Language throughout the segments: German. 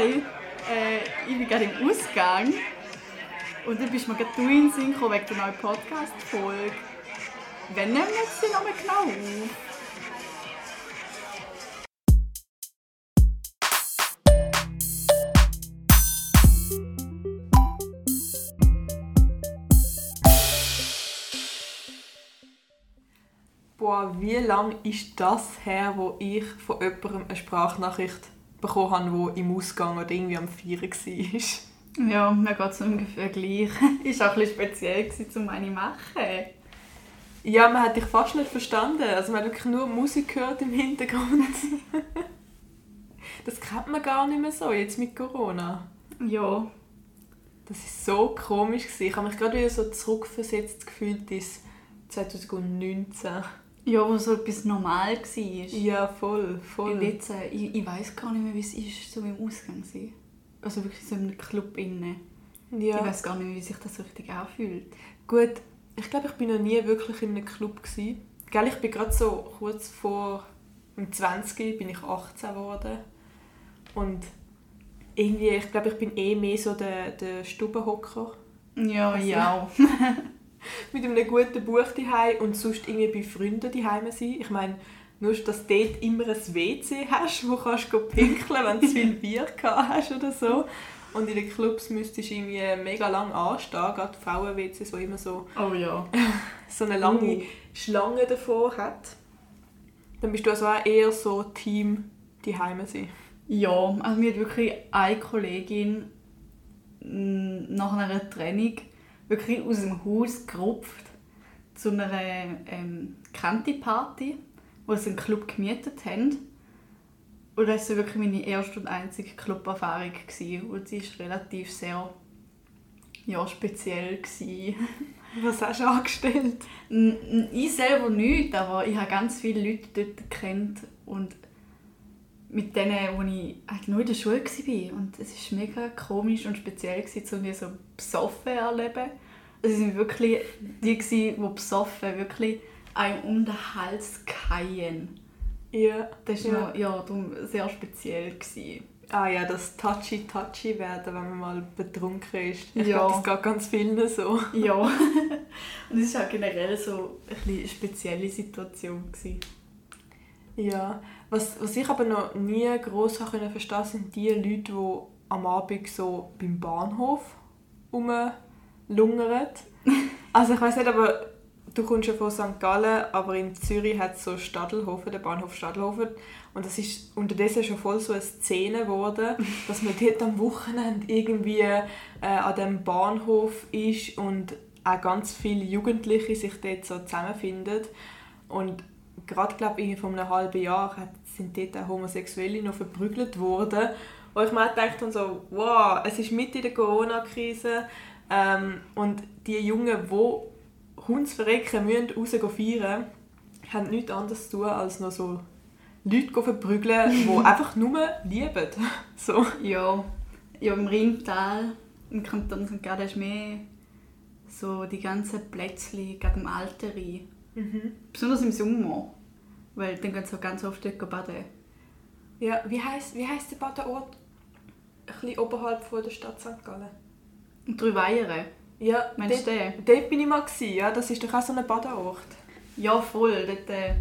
Hi, äh, ich bin gerade im Ausgang und dann bist du mir gerade du in den Sinn gekommen wegen der neuen Podcast-Folge. Wann nehmen wir die nochmal genau auf? Boah, wie lange ist das her, wo ich von jemandem eine Sprachnachricht bekommen habe, die im Ausgang oder irgendwie am Feiern war? Ja, mir geht es ungefähr gleich. Ist auch ein bisschen speziell, um eine machen. Ja, man hat dich fast nicht verstanden. Also man hat wirklich nur Musik gehört im Hintergrund. das kennt man gar nicht mehr so, jetzt mit Corona. Ja, Das war so komisch. Gewesen. Ich habe mich gerade wieder so zurückversetzt gefühlt ins 2019. ja wo so etwas normal war. Ja, voll, Und voll. jetzt, äh, ich, ich weiß gar nicht mehr, wie es ist, so im Ausgang zu sein. Also wirklich so in einem Club innen. Ich Ja. weiß gar nicht mehr, wie sich das so richtig anfühlt. Gut, ich glaube, ich bin noch nie wirklich in einem Club gsi. Gell, ich bin gerade so kurz vor dem 20 bin ich 18 geworden. Und irgendwie, ich glaube, ich bin eh mehr so der, der Stubenhocker. Ja, Also- ja. Mit einem guten Buch daheim und sonst irgendwie bei Freunden daheim sein. Ich meine, nur, dass du dort immer ein WC hast, wo kannst du pinkeln, wenn du zu viel Bier gehabt hast oder so. Und in den Clubs müsstest du irgendwie mega lang anstehen, gerade Frauen-WCs, die immer so Oh ja. so eine lange Schlange davor hat, dann bist du also auch eher so Team die Heime sein. Ja, also mir hat wirklich eine Kollegin m, nach einer Trennung wirklich aus dem Haus gerupft zu einer ähm, Kanti-Party, wo sie einen Club gemietet haben. Und das war wirklich meine erste und einzige Club-Erfahrung. Und sie war relativ sehr ja, speziell. gewesen. Was hast du angestellt? Ich selber nicht, aber ich habe ganz viele Leute dort gekannt und mit denen, wo ich eigentlich nur in der Schule war. Und es war mega komisch und speziell, um die so besoffen erleben. Es waren wirklich die, die besoffen wirklich einem um den Hals fallen. Ja. Das Ja. war ja. darum sehr speziell. Gewesen. Ah ja, das touchy-touchy werden, wenn man mal betrunken ist. Ich Ja. glaube, das geht ganz vielen so. Ja. und es war auch generell so eine spezielle Situation. Gewesen. Ja. Was, was ich aber noch nie gross verstehen konnte, sind die Leute, die am Abend so beim Bahnhof rumlungern. Also ich weiß nicht, aber du kommst ja von St. Gallen, aber in Zürich hat es so Stadelhofen, den Bahnhof Stadelhofen. Und das ist unterdessen schon voll so eine Szene geworden, dass man dort am Wochenende irgendwie äh, an dem Bahnhof ist und auch ganz viele Jugendliche sich dort so zusammenfinden. Und gerade glaube ich vor einem halben Jahr hat, sind dort auch Homosexuelle noch verprügelt worden. Und ich mir gedacht habe so, wow, es ist mitten in der Corona-Krise ähm, und die Jungen, die Hundsverrecken müssen rausgehen feiern, haben nichts anderes zu tun, als noch so Leute verprügeln, die einfach nur lieben. So. Ja, ja im Rheintal, im Kanton St. Gallen, ist mehr so die ganzen Plätzchen gegen im Alten Rhein. Mhm. Besonders im Sommer, weil dann gehen sie auch ganz oft dort baden. Ja, wie heisst, wie heisst der Badeort? Ein bisschen oberhalb von der Stadt St. Gallen. Drei Weihern, Ja, meinst du dort, den? dort bin ich mal. Gewesen, ja. Das ist doch auch so ein Badeort. Ja, voll. Dort äh,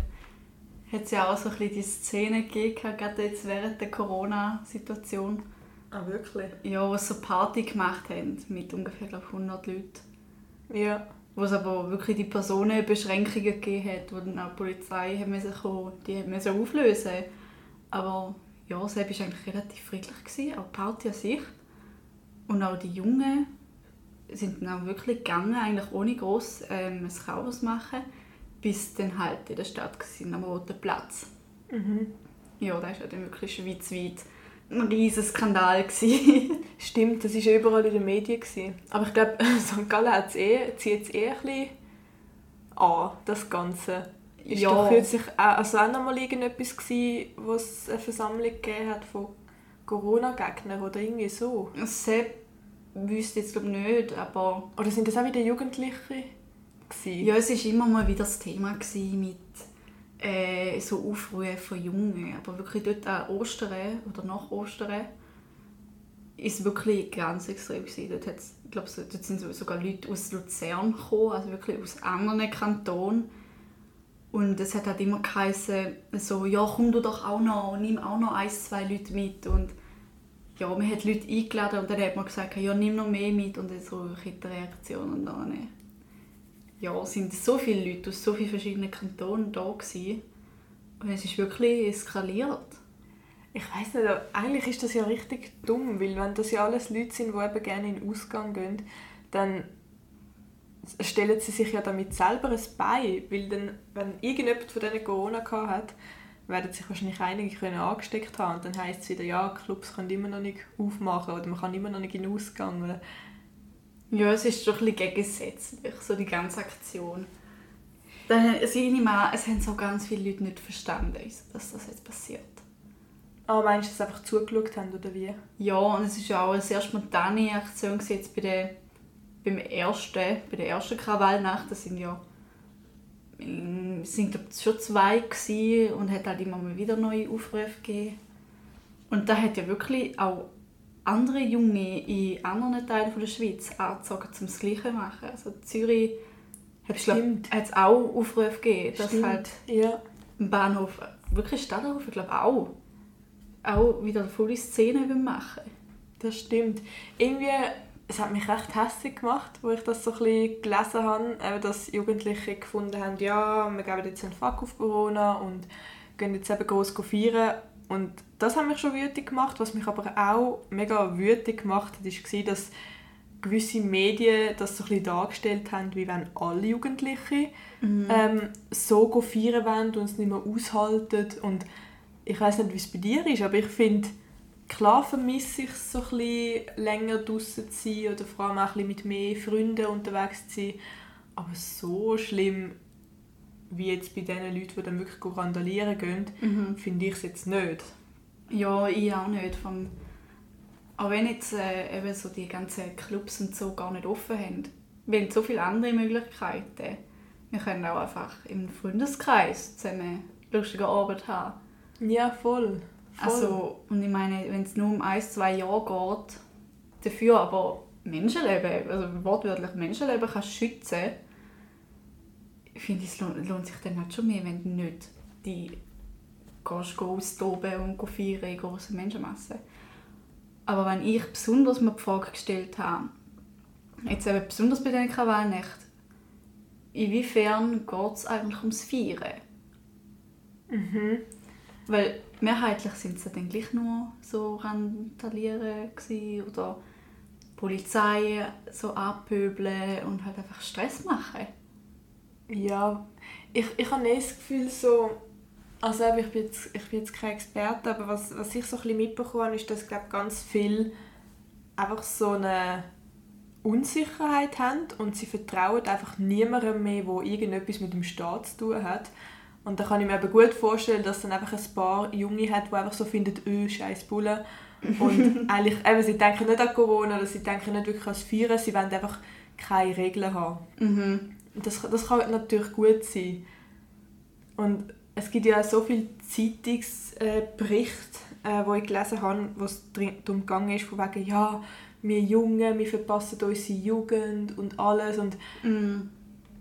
hat es ja auch so ein bisschen die Szene gegeben, gerade jetzt während der Corona-Situation. Ah, wirklich? Ja, wo sie so Party gemacht haben mit ungefähr glaub, 100 Leuten. Ja. Wo es aber wirklich die Personenbeschränkungen gegeben hat, wo dann auch die Polizei hat müssen kommen, die hat müssen auflösen Aber ja, selbst war eigentlich relativ friedlich, gewesen, auch die Party an sich. Und auch die Jungen sind dann auch wirklich gegangen, eigentlich ohne groß ähm, ein Chaos machen, bis dann halt in der Stadt waren, am Roten Platz. Mhm. Ja, war ja dann wirklich schweizweit ein riesiger Skandal. Stimmt, das war ja überall in den Medien. Aber ich glaube, St. Gallen hat's eh, zieht es eh ein bisschen an, das Ganze. Ist Ja. doch kürzlich auch, also auch noch mal irgendetwas gewesen, wo es eine Versammlung gegeben hat von Corona-Gegnern oder irgendwie so. Sepp wüsste jetzt glaub ich nicht, aber Oder sind das auch wieder Jugendliche? Gewesen? Ja, es war immer mal wieder das Thema mit äh, so Aufrufen von Jungen. Aber wirklich dort an Ostern oder nach Ostern es wirklich ganz extrem gewesen. Dort, hat's, ich glaube, dort sind sogar Leute aus Luzern gekommen, also wirklich aus anderen Kantonen. Und es hat halt immer geheißen, so, ja, komm du doch auch noch, nimm auch noch ein, zwei Leute mit. Und ja, man hat Leute eingeladen und dann hat man gesagt, ja, nimm noch mehr mit. Und dann so Reaktionen und dann ja, sind so viele Leute aus so vielen verschiedenen Kantonen da gewesen. Und es ist wirklich eskaliert. Ich weiß nicht, eigentlich ist das ja richtig dumm, weil wenn das ja alles Leute sind, die eben gerne in den Ausgang gehen, dann stellen sie sich ja damit selber ein Bein, weil dann, wenn irgendjemand von denen Corona hat, werden sich wahrscheinlich einige können angesteckt haben und dann heisst es wieder, ja, Clubs können immer noch nicht aufmachen oder man kann immer noch nicht in den Ausgang. Oder ja, es ist schon ein bisschen gegensätzlich, so die ganze Aktion. Dann, also ich nehme an, es haben so ganz viele Leute nicht verstanden, dass das jetzt passiert. Ah, meinst du, dass sie einfach zugeschaut haben, oder wie? Ja, und es war ja auch eine sehr spontane Aktion jetzt bei der, beim ersten, bei der ersten Krawallnacht. Das sind ja sind glaub, schon zwei gewesen und hat halt immer mal wieder neue Aufrufe gegeben. Und da hat ja wirklich auch andere Junge in anderen Teilen der Schweiz angezogen, um das Gleiche zu machen. Also Zürich hat es auch Aufrufe gegeben, dass Stimmt. halt ja. im Bahnhof, wirklich Stadthof, ich glaube auch, auch wieder eine volle Szene machen. Das stimmt. Irgendwie, es hat mich recht hässlich gemacht, wo ich das so ein bisschen gelesen habe, dass Jugendliche gefunden haben, ja, wir geben jetzt einen Fuck auf Corona und gehen jetzt eben groß feiern und das hat mich schon wütend gemacht. Was mich aber auch mega wütend gemacht hat, war, dass gewisse Medien das so ein bisschen dargestellt haben, wie wenn alle Jugendlichen mhm. ähm, so feiern wollen und es nicht mehr aushalten. Und ich weiß nicht, wie es bei dir ist, aber ich finde, klar vermisse ich es so ein bisschen länger draußen zu sein oder vor allem auch ein bisschen mit mehr Freunden unterwegs zu sein. Aber so schlimm wie jetzt bei den Leuten, die dann wirklich randalieren gehen, mhm. finde ich es jetzt nicht. Ja, ich auch nicht. Vom auch wenn jetzt äh, eben so die ganzen Clubs und so gar nicht offen haben. Wir haben so viele andere Möglichkeiten. Wir können auch einfach im Freundeskreis zusammen lustige Arbeit haben. Ja, voll. voll. Also, und ich meine, wenn es nur um ein, zwei Jahre geht, dafür aber Menschenleben, also wortwörtlich Menschenleben kannst schützen ich finde, es lohnt sich dann halt schon mehr, wenn du nicht die gehst austoben und feiern in grossen Menschenmassen. Aber wenn ich besonders mir die Frage gestellt habe, jetzt eben besonders bei den Krawallnächten, inwiefern geht es eigentlich ums Feiern? Mhm. Weil mehrheitlich sind es dann gleich nur so Randalieren oder Polizei so abpöbeln und halt einfach Stress machen. Ja, ich, ich habe nicht das Gefühl so, also ich bin jetzt, ich bin jetzt kein Experte, aber was, was ich so ein bisschen mitbekommen habe, ist, dass glaub, ganz viel einfach so eine Unsicherheit haben und sie vertrauen einfach niemandem mehr, der irgendetwas mit dem Staat zu tun hat. Und da kann ich mir eben gut vorstellen, dass dann einfach ein paar Junge hat, die einfach so finden, öh, scheiß Bulle. Und eigentlich, eben, sie denken nicht an Corona oder sie denken nicht wirklich an das Feiern, sie wollen einfach keine Regeln haben. Mhm. Das, das kann natürlich gut sein. Und es gibt ja so viele Zeitungsberichte, äh, wo ich gelesen habe, wo es darum ging, ist, von wegen, ja, wir Jungen, wir verpassen unsere Jugend und alles. Und mm.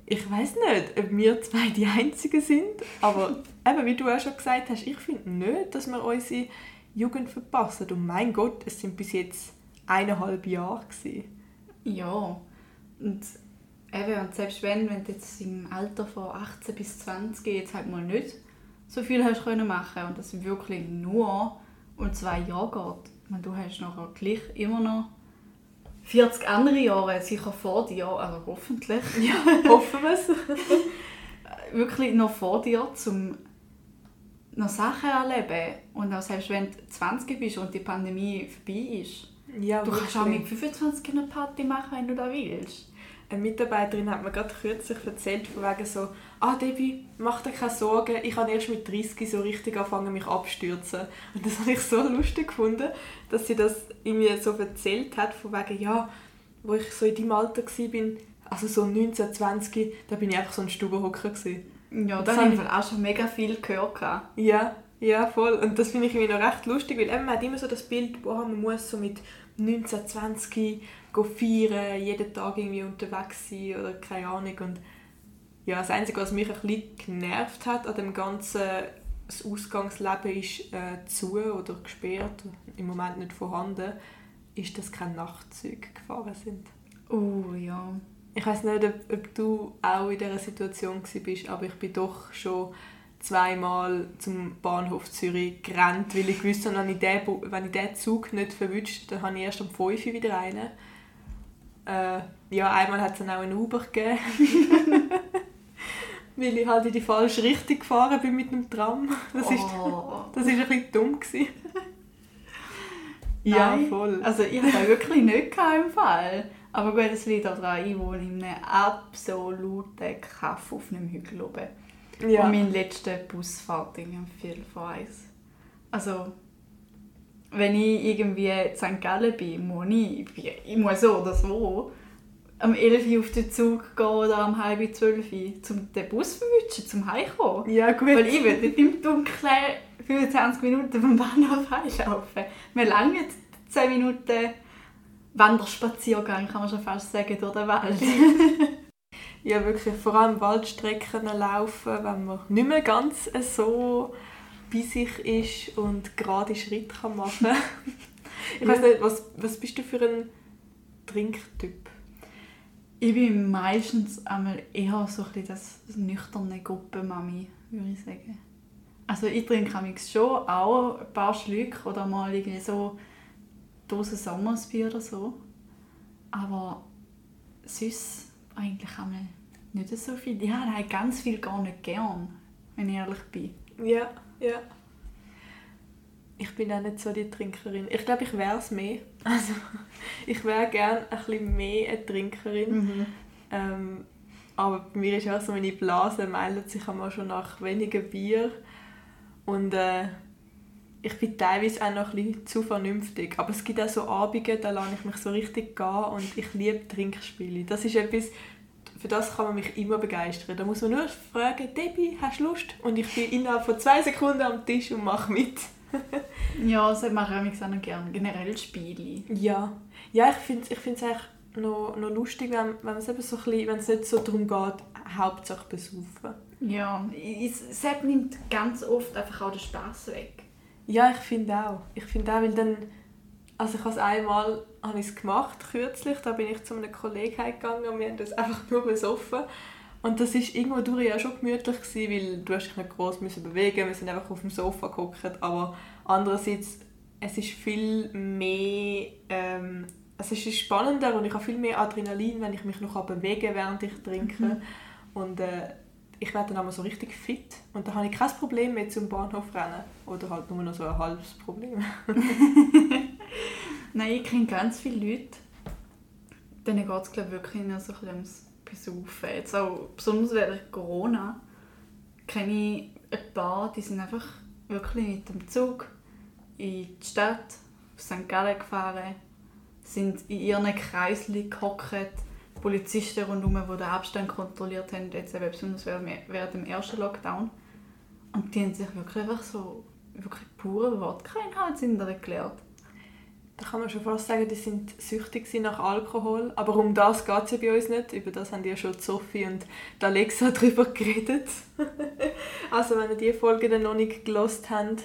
ich weiß nicht, ob wir zwei die Einzigen sind, aber eben, wie du auch schon gesagt hast, ich finde nicht, dass wir unsere Jugend verpassen. Und mein Gott, es sind bis jetzt eineinhalb Jahre. Gewesen. Ja, und eben, und selbst wenn, wenn du jetzt im Alter von 18 bis 20 jetzt halt mal nicht so viel hast können machen und das wirklich nur um zwei Jahre geht, meine, du hast nachher gleich immer noch 40 andere Jahre sicher vor dir, also hoffentlich. Ja, hoffen wir es. wirklich noch vor dir, um noch Sachen erleben. Und auch selbst wenn du 20 bist und die Pandemie vorbei ist, ja, du kannst auch mit 25 eine Party machen, wenn du das willst eine Mitarbeiterin hat mir gerade kürzlich erzählt, von wegen so, ah Debbie, mach dir keine Sorgen, ich habe erst mit 30 so richtig angefangen, mich abstürzen. Und das habe ich so lustig gefunden, dass sie das irgendwie so erzählt hat, von wegen, ja, wo ich so in deinem Alter war, also so 19, 20, da bin ich einfach so ein Stubenhocker. Ja, da habe ich auch schon mega viel gehört. Ja, ja, voll. Und das finde ich irgendwie noch recht lustig, weil eben, man hat immer so das Bild, boah, man muss so mit 19, 20 feiern, jeden Tag irgendwie unterwegs sein oder keine Ahnung. Und ja, das Einzige, was mich ein bisschen genervt hat an dem ganzen das Ausgangsleben ist äh, zu oder gesperrt, im Moment nicht vorhanden, ist, dass keine Nachtzüge gefahren sind. Oh ja. Ich weiß nicht, ob, ob, du auch in dieser Situation bist, aber ich bin doch schon zweimal zum Bahnhof Zürich gerannt, weil ich wusste, wenn ich den, wenn ich den Zug nicht verwünscht, dann habe ich erst um 5 Uhr wieder einen. Äh, ja, einmal hat es dann auch einen Uber gegeben. weil ich halt in die falsche Richtung gefahren bin mit dem Tram. Das oh. ist, das ist ein bisschen dumm. Gewesen. ja, Nein. voll. Also ich habe wirklich nicht im Fall. Aber gut, es liegt auch daran, ich wohne in einem absoluten Kaff auf einem Hügel oben. Ja. Und mein letzter Busfahrt in viel vor eins. Also, wenn ich irgendwie in St. Gallen bin, muss ich, ich muss so oder so am 11 Uhr auf den Zug gehen oder am halb 12 Uhr, um den Bus zu verwischen, zum Heimkommen. Ja, gut. Weil ich will nicht im Dunkeln 25 Minuten vom Bahnhof heimlaufen. Wir langen 10 Minuten Wanderspaziergang, kann man schon fast sagen, durch den Wald. ja, wirklich, vor allem Waldstrecken laufen, wenn man nicht mehr ganz so bei sich ist und gerade Schritt kann machen kann. ich ja. weiß nicht, was, was bist du für ein Trinktyp? Ich bin meistens einmal eher so ein das nüchterne Gruppenmami, würde ich sagen. Also ich trinke schon auch ein paar Schlücke oder mal irgendwie so Dose Sommersbier oder so. Aber sonst eigentlich einmal nicht so viel. Ich habe ganz viel gar nicht gern, wenn ich ehrlich bin. Ja, ja. Ich bin auch nicht so die Trinkerin. Ich glaube, ich wäre es mehr. Also, ich wäre gerne ein bisschen mehr eine Trinkerin. Mhm. Ähm, aber bei mir ist auch so, meine Blase meldet sich einmal schon nach weniger Bier. Und äh, ich bin teilweise auch noch ein bisschen zu vernünftig. Aber es gibt auch so Abende, da lasse ich mich so richtig gehen und ich liebe Trinkspiele. Das ist etwas, für das kann man mich immer begeistern. Da muss man nur fragen, Debbie, hast du Lust? Und ich bin innerhalb von zwei Sekunden am Tisch und mache mit. ja, das mache ich auch noch gerne. Generell Spiele. Ja. Ja, ich finde es ich eigentlich noch, noch lustig, wenn, wenn es eben so ein bisschen, wenn es nicht so darum geht, Hauptsache besaufen. Ja, es nimmt ganz oft einfach auch den Spaß weg. Ja, ich finde auch. Ich finde auch, weil dann, also ich habe es einmal habe ich es gemacht, kürzlich, da bin ich zu einem Kollegen gegangen und wir haben das einfach nur besoffen. Und das war irgendwo durch ja schon gemütlich, gewesen, weil du hast dich nicht groß müssen bewegen wir sind einfach auf dem Sofa geguckt, aber andererseits, es ist viel mehr, ähm, es ist spannender und ich habe viel mehr Adrenalin, wenn ich mich noch bewegen kann, während ich trinke. Mhm. Und äh, ich werde dann einmal so richtig fit und dann habe ich kein Problem mehr zum Bahnhof rennen. Oder halt nur noch so ein halbes Problem. Nein, ich kenne ganz viele Leute, denen geht es wirklich nur so ein bisschen ums auch, besonders während Corona kenne ich ein paar, die sind einfach wirklich mit dem Zug in die Stadt, auf St. Gallen gefahren, sind in ihren Kreisli gehockt, Polizisten rundherum, die den Abstand kontrolliert haben, jetzt eben besonders während dem ersten Lockdown. Und die haben sich wirklich einfach so wirklich pure Wortkrankheit erklärt. Da kann man schon fast sagen, die sind süchtig nach Alkohol. Aber um das geht es ja bei uns nicht. Über das haben ja schon Sophie und Alexa darüber geredet. also wenn ihr diese Folge dann noch nicht gelost habt.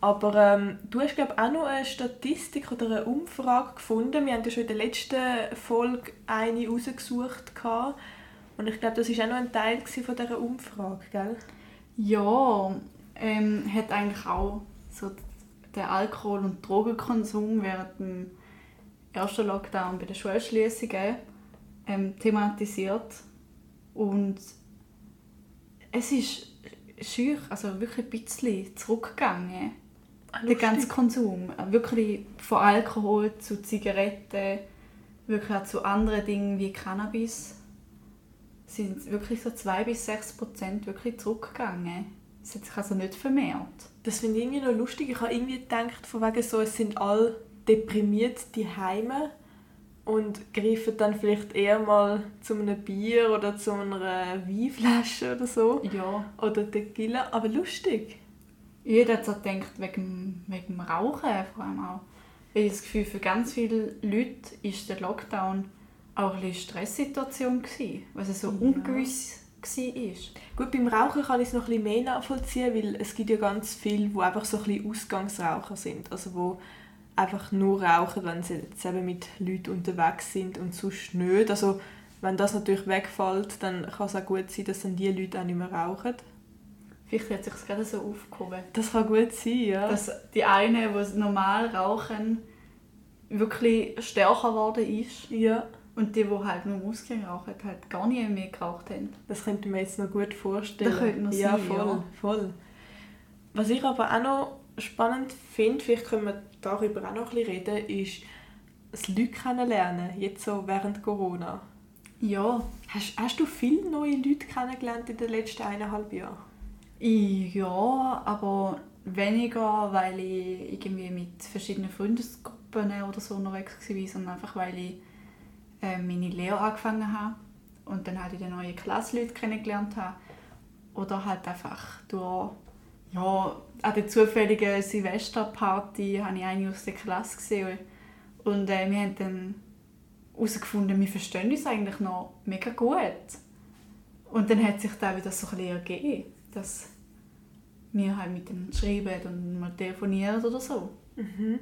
Aber ähm, du hast glaube auch noch eine Statistik oder eine Umfrage gefunden. Wir haben ja schon in der letzten Folge eine rausgesucht. Und ich glaube, das war auch noch ein Teil von dieser Umfrage, gell? Ja, ähm, hat eigentlich auch so den Alkohol- und Drogenkonsum während dem ersten Lockdown bei den Schulschließungen ähm, thematisiert. Und es ist schüch, also wirklich ein bisschen zurückgegangen. Ah, der ganze Konsum. Wirklich von Alkohol zu Zigaretten, wirklich auch zu anderen Dingen wie Cannabis sind wirklich so 2 bis 6 Prozent wirklich zurückgegangen. Es hat sich also nicht vermehrt. Das finde ich irgendwie noch lustig. Ich habe irgendwie gedacht, von wegen so, es sind alle deprimiert die Heime und greifen dann vielleicht eher mal zu einem Bier oder zu einer Weinflasche oder so. Ja. Oder Tequila. Aber lustig. Jeder hat so gedacht, wegen, wegen dem Rauchen vor allem auch. Ich habe das Gefühl, für ganz viele Leute war der Lockdown auch eine Stresssituation, gewesen, weil es so Ja. ungewiss war. Gut, beim Rauchen kann ich es noch ein bisschen mehr nachvollziehen, weil es gibt ja ganz viele, die einfach so ein bisschen Ausgangsraucher sind. Also wo einfach nur rauchen, wenn sie jetzt eben mit Leuten unterwegs sind und sonst nicht. Also wenn das natürlich wegfällt, dann kann es auch gut sein, dass dann die Leute auch nicht mehr rauchen. Vielleicht hat sich gerade so aufgehoben. Das kann gut sein, ja. Dass die einen, die normal rauchen, wirklich stärker geworden ist. ja, Und die, die halt nur Muskeln rauchen, halt gar nicht mehr geraucht haben. das könnte man jetzt noch gut vorstellen. Das könnte noch ja, sein, voll, ja. voll. Was ich aber auch noch spannend finde, vielleicht können wir darüber auch noch ein bisschen reden, ist das Leute kennenlernen, jetzt so während Corona. Ja, Hast, hast du viele neue Leute kennengelernt in den letzten eineinhalb Jahren? ja, aber weniger, weil ich irgendwie mit verschiedenen Freundesgruppen oder so unterwegs war, sondern einfach, weil ich meine Lehre angefangen habe und dann halt in der neuen Klasse Leute kennengelernt habe. Oder halt einfach durch, ja, an der zufälligen Silvesterparty habe ich eine aus der Klasse gesehen und äh, wir haben dann herausgefunden, wir verstehen uns eigentlich noch mega gut. Und dann hat sich da wieder so ein ergeben, dass wir halt mit denen schreiben und mal telefonieren oder so. Mhm.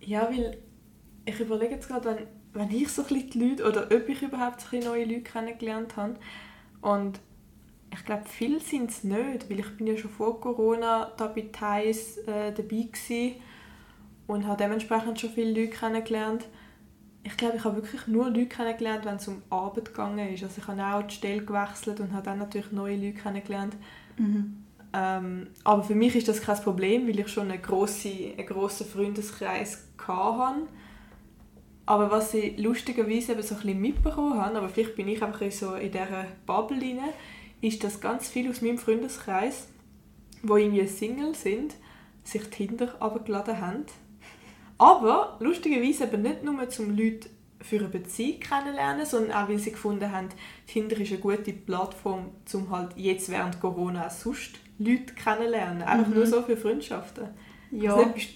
Ja, weil ich überlege jetzt gerade, wenn ich so ein bisschen die Leute oder ob ich überhaupt so neue Leute kennengelernt habe. Und ich glaube, viele sind es nicht, weil ich bin ja schon vor Corona da bei Thais äh, dabei gewesen und habe dementsprechend schon viele Leute kennengelernt. Ich glaube, ich habe wirklich nur Leute kennengelernt, wenn es um Arbeit gegangen ist. Also ich habe auch die Stelle gewechselt und habe dann natürlich neue Leute kennengelernt. Ähm, aber für mich ist das kein Problem, weil ich schon einen grossen, einen grossen Freundeskreis hatte. Aber was ich lustigerweise eben so ein bisschen mitbekommen habe, aber vielleicht bin ich einfach in so in dieser Bubble rein, ist, dass ganz viele aus meinem Freundeskreis, die irgendwie Single sind, sich Tinder abgeladen haben. Aber lustigerweise eben nicht nur zum Leute für eine Beziehung kennenlernen, sondern auch, weil sie gefunden haben, Tinder ist eine gute Plattform, um halt jetzt während Corona auch sonst Leute kennenlernen. Einfach Mhm. nur so für Freundschaften. Ja, Also, bist,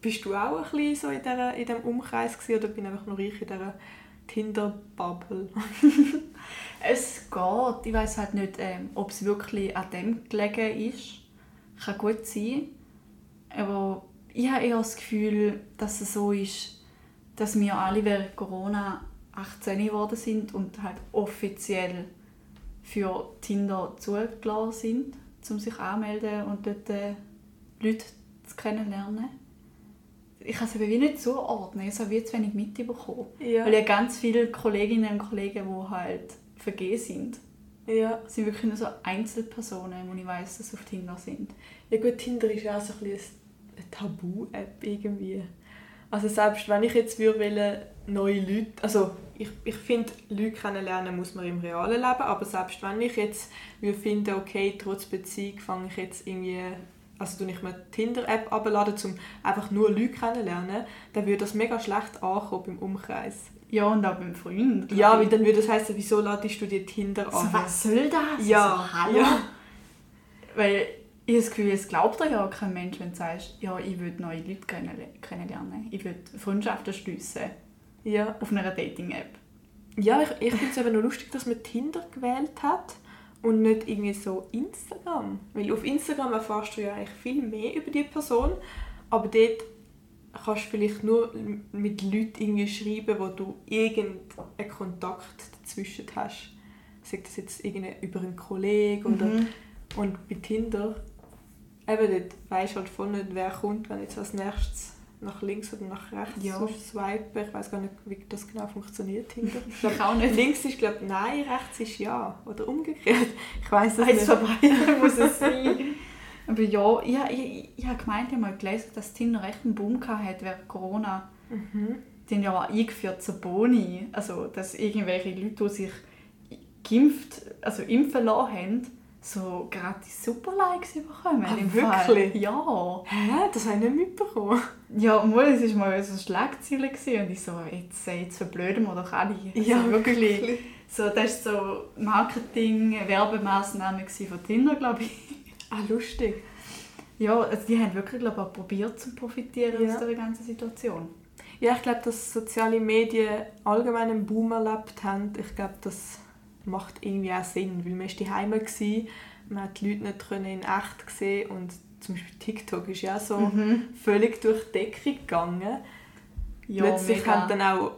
bist du auch ein bisschen so in, dieser, in diesem Umkreis gewesen, oder bin einfach nur ich in dieser Tinder-Bubble? es geht. Ich weiß halt nicht, ähm, ob es wirklich an dem gelegen ist. Kann gut sein. Aber ich habe eher das Gefühl, dass es so ist, dass wir alle während Corona 18 geworden sind und halt offiziell für Tinder zugelassen sind, um sich anzumelden und dort äh, Leute zu kennenlernen. Ich kann es eben wie nicht zuordnen, ich habe wie zu wenig mitbekommen. Ja. Weil ja ganz viele Kolleginnen und Kollegen, die halt vergeben sind, ja. sind wirklich nur so Einzelpersonen, wo ich weiss, dass sie auf Tinder sind. Ja gut, Tinder ist ja auch so ein bisschen eine Tabu-App irgendwie. Also selbst wenn ich jetzt würde neue Leute, also ich, ich finde, Leute kennenlernen muss man im realen Leben, aber selbst wenn ich jetzt würde finden, okay, trotz Beziehung fange ich jetzt irgendwie, also tue ich mir die Tinder-App abladen, um einfach nur Leute kennenlernen, dann würde das mega schlecht ankommen im Umkreis. Ja, und auch beim Freund. Ja, weil dann würde das heißen, wieso ladest du dir Tinder so, an? was soll das? Ja, so, hallo? ja. Weil ich habe das Gefühl, es glaubt dir ja kein Mensch, wenn du sagst, ja, ich will neue Leute kennenle- kennenlernen. Ich will Freundschaften schliessen Ja, auf einer Dating-App. Ja, ich, ich finde es eben noch lustig, dass man Tinder gewählt hat und nicht irgendwie so Instagram. Weil auf Instagram erfährst du ja eigentlich viel mehr über die Person, aber dort kannst du vielleicht nur mit Leuten irgendwie schreiben, wo du irgendeinen Kontakt dazwischen hast. Sagt das jetzt irgendwie über einen Kollegen oder... Mhm. Und bei Tinder, eben dort weisst du halt voll nicht, wer kommt, wenn jetzt als nächstes nach links oder nach rechts Ja. swipen. Ich weiß gar nicht, wie das genau funktioniert, Tinder. Ich Ich auch nicht. Links ist glaube nein, rechts ist ja. Oder umgekehrt. Ich weiß es nicht. vorbei muss es sein. Aber ja, ich, ich, ich habe gemeint, ich habe mal gelesen, dass Tinder recht einen Boom hatte während Corona. Mhm. Die haben ja auch eingeführt zur Boni. Also, dass irgendwelche Leute, die sich geimpft, also impfen lassen haben, so gratis Superlikes bekommen. Ah, im wirklich? Fall. Ja. Hä? Das habe ich nicht mitbekommen. Ja, mal, es war mal so eine Schlagzeile gewesen und ich so, jetzt, jetzt verblöden wir doch alle. Also Ja, wirklich. So, das war so Marketing-Werbemaßnahme von Tinder, glaube ich. Ah, lustig. Ja, also die haben wirklich glaube ich, auch probiert zu profitieren Ja. aus der ganzen Situation. Ja, ich glaube, dass soziale Medien allgemein einen Boom erlebt haben. Ich glaube, das macht irgendwie auch Sinn, weil man war daheim, gewesen, man hat die Leute nicht können in echt gesehen und zum Beispiel TikTok ist ja so Mhm. völlig durch die Decke gegangen. Ja, Plötzlich mega. haben dann auch,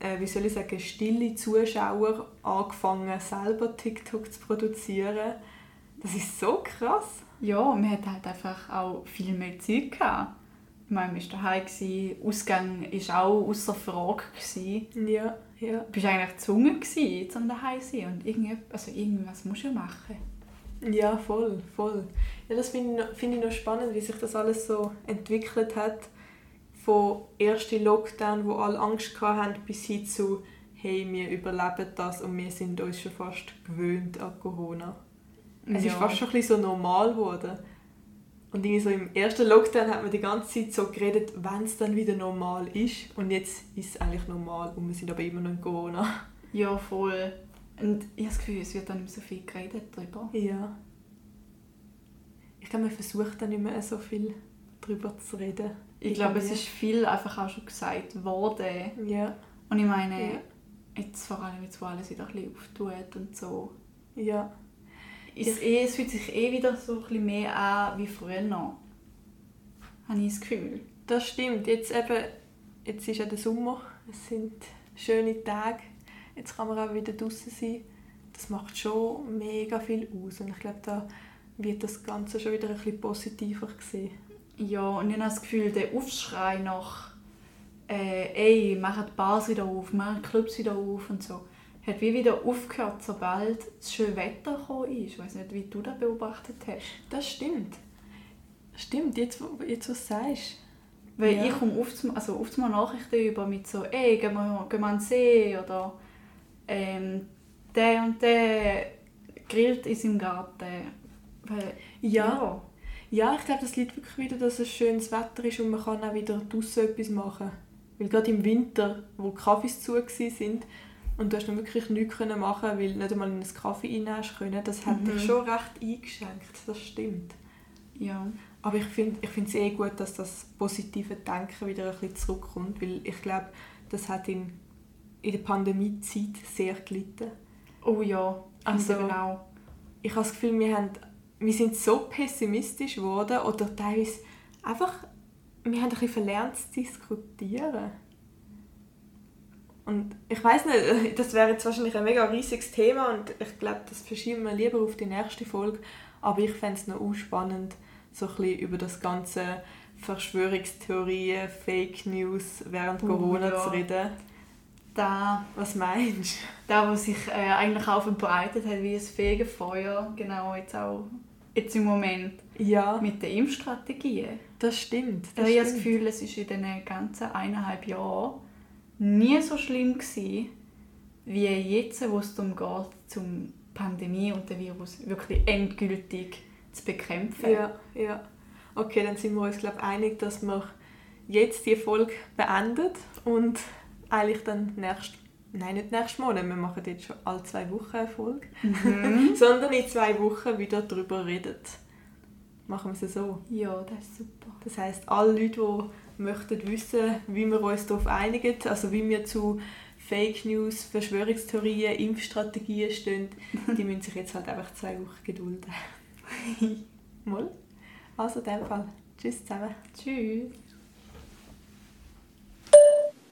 äh, wie soll ich sagen, stille Zuschauer angefangen, selber TikTok zu produzieren. Das ist so krass. Ja, man hat halt einfach auch viel mehr Zeit gehabt. Ich meine, man war daheim, Ausgang war auch außer Frage. Gewesen. Ja, ja. Du bist eigentlich gezwungen, gewesen, zum daheim zu sein. Und also irgendwas musst du machen. Ja, voll, voll. Ja, das finde ich, noch- finde ich noch spannend, wie sich das alles so entwickelt hat. Von ersten Lockdown, wo alle Angst hatten, bis hin zu «Hey, wir überleben das und wir sind uns schon fast gewöhnt an Corona». Es Ja. ist fast schon ein bisschen so normal geworden. Und irgendwie so im ersten Lockdown hat man die ganze Zeit so geredet, wenn es dann wieder normal ist. Und jetzt ist es eigentlich normal und wir sind aber immer noch in Corona. Ja, voll. Und ich habe das Gefühl, es wird dann nicht mehr so viel geredet darüber. Ja. Ich glaube, man versucht dann nicht mehr so viel darüber zu reden. Ich glaube, es ist viel einfach auch schon gesagt worden. Ja, Und ich meine, Ja. jetzt vor allem jetzt, wo alles wieder ein bisschen auftut und so, ja. Ist eh, es fühlt sich eh wieder so ein bisschen mehr an wie früher noch. Habe ich das Gefühl. Das stimmt. Jetzt eben, jetzt ist ja der Sommer, es sind schöne Tage, jetzt kann man auch wieder draußen sein. Das macht schon mega viel aus und ich glaube, da wird das Ganze schon wieder ein bisschen positiver gesehen. Ja, und ich habe das Gefühl, der Aufschrei nach äh, «Ey, machen die Bars wieder auf, machen die Clubs wieder auf» und so, hat wie wieder aufgehört, sobald das schöne Wetter gekommen ist. Ich weiß nicht, wie du das beobachtet hast. Das stimmt. Stimmt, jetzt, jetzt was du sagst. Weil Ja. ich komme oft, also oft mal Nachrichten über mit so «Ey, gehen wir, gehen wir an den See» oder ähm, «Der und der grillt in seinem Garten». Weil, Ja. Ja, ich glaube, das liegt wirklich wieder, dass es schönes Wetter ist und man kann auch wieder draußen etwas machen. Weil gerade im Winter, wo die Kaffees zu waren sind und du hast dann wirklich nichts können machen, weil du nicht einmal in einen Kaffee hast können, das hat Mhm. dich schon recht eingeschränkt, das stimmt. ja. Aber ich finde ich es eh gut, dass das positive Denken wieder ein bisschen zurückkommt, weil ich glaube, das hat in, in der Pandemiezeit sehr gelitten. Oh ja, Also- also genau. ich habe das Gefühl, wir, haben, wir sind so pessimistisch geworden oder teilweise einfach, wir haben ein bisschen verlernt zu diskutieren. Und ich weiß nicht, das wäre jetzt wahrscheinlich ein mega riesiges Thema und ich glaube, das verschieben wir lieber auf die nächste Folge. Aber ich fände es noch auch spannend, so ein bisschen über das ganze Verschwörungstheorien, Fake News während Oh, Corona ja. zu reden. Da, Was meinst da, was sich äh, eigentlich auch verbreitet hat wie ein Fegefeuer, genau jetzt auch jetzt im Moment du? Ja, mit den Impfstrategien. das stimmt. Ich Das habe das stimmt. Gefühl, es war in den ganzen eineinhalb Jahren nie so schlimm gewesen, wie jetzt, wo es darum geht, zum Pandemie und den Virus wirklich endgültig zu bekämpfen. Ja, ja. Okay, dann sind wir uns glaube einig, dass wir jetzt die Folge beendet und eigentlich dann nächst, nein nicht nächsten Monat, wir machen jetzt schon alle zwei Wochen eine Folge, Mhm. sondern in zwei Wochen wieder darüber redet. Machen wir es so. ja, das ist super. Das heißt, alle Leute, die möchten wissen, wie wir uns darauf einigen, also wie wir zu Fake News, Verschwörungstheorien, Impfstrategien stehen, die müssen sich jetzt halt einfach zwei Wochen gedulden. Mal. Also in dem Fall. Tschüss zusammen. Tschüss.